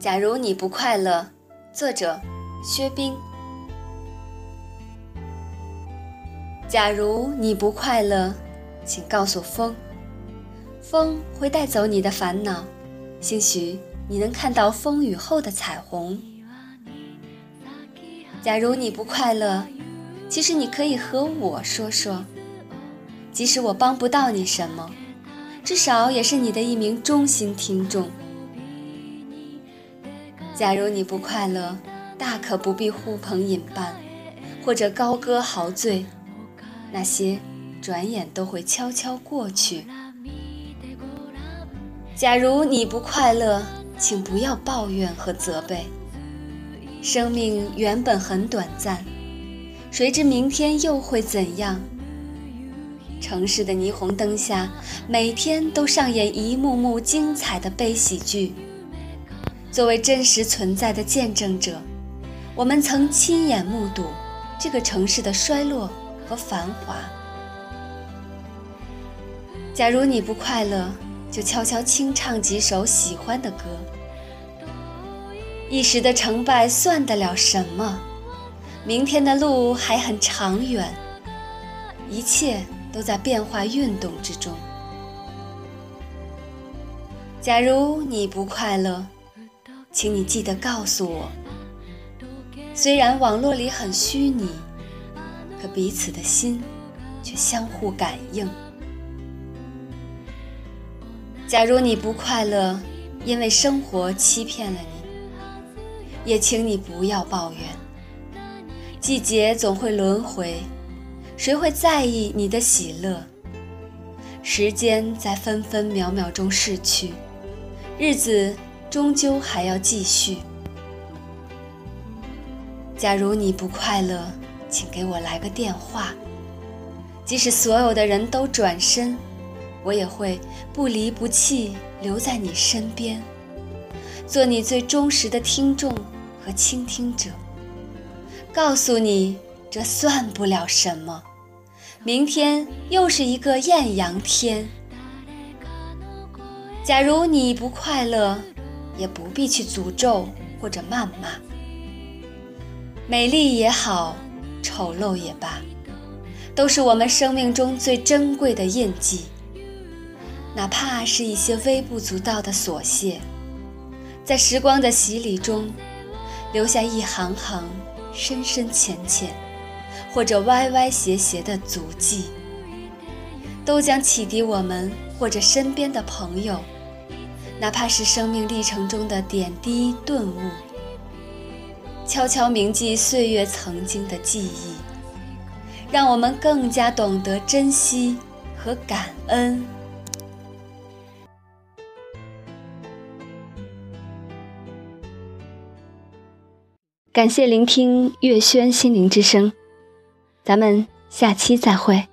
假如你不快乐，作者薛冰。假如你不快乐，请告诉风，风会带走你的烦恼，兴许你能看到风雨后的彩虹。假如你不快乐，其实你可以和我说说，即使我帮不到你什么，至少也是你的一名忠心听众。假如你不快乐，大可不必呼朋引伴，或者高歌豪醉，那些转眼都会悄悄过去。假如你不快乐，请不要抱怨和责备。生命原本很短暂，谁知明天又会怎样？城市的霓虹灯下，每天都上演一幕幕精彩的悲喜剧。作为真实存在的见证者，我们曾亲眼目睹这个城市的衰落和繁华。假如你不快乐，就悄悄轻唱几首喜欢的歌。一时的成败算得了什么？明天的路还很长远，一切都在变化运动之中。假如你不快乐，请你记得告诉我，虽然网络里很虚拟，可彼此的心却相互感应。假如你不快乐，因为生活欺骗了你，也请你不要抱怨。季节总会轮回，谁会在意你的喜乐？时间在分分秒秒中逝去，日子。终究还要继续。假如你不快乐，请给我来个电话。即使所有的人都转身，我也会不离不弃留在你身边，做你最忠实的听众和倾听者。告诉你，这算不了什么。明天又是一个艳阳天。假如你不快乐。也不必去诅咒或者谩骂，美丽也好，丑陋也罢，都是我们生命中最珍贵的印记。哪怕是一些微不足道的琐屑，在时光的洗礼中，留下一行行深深浅浅，或者歪歪斜斜的足迹，都将启迪我们或者身边的朋友。哪怕是生命历程中的点滴顿悟，悄悄铭记岁月曾经的记忆，让我们更加懂得珍惜和感恩。感谢聆听月轩心灵之声，咱们下期再会。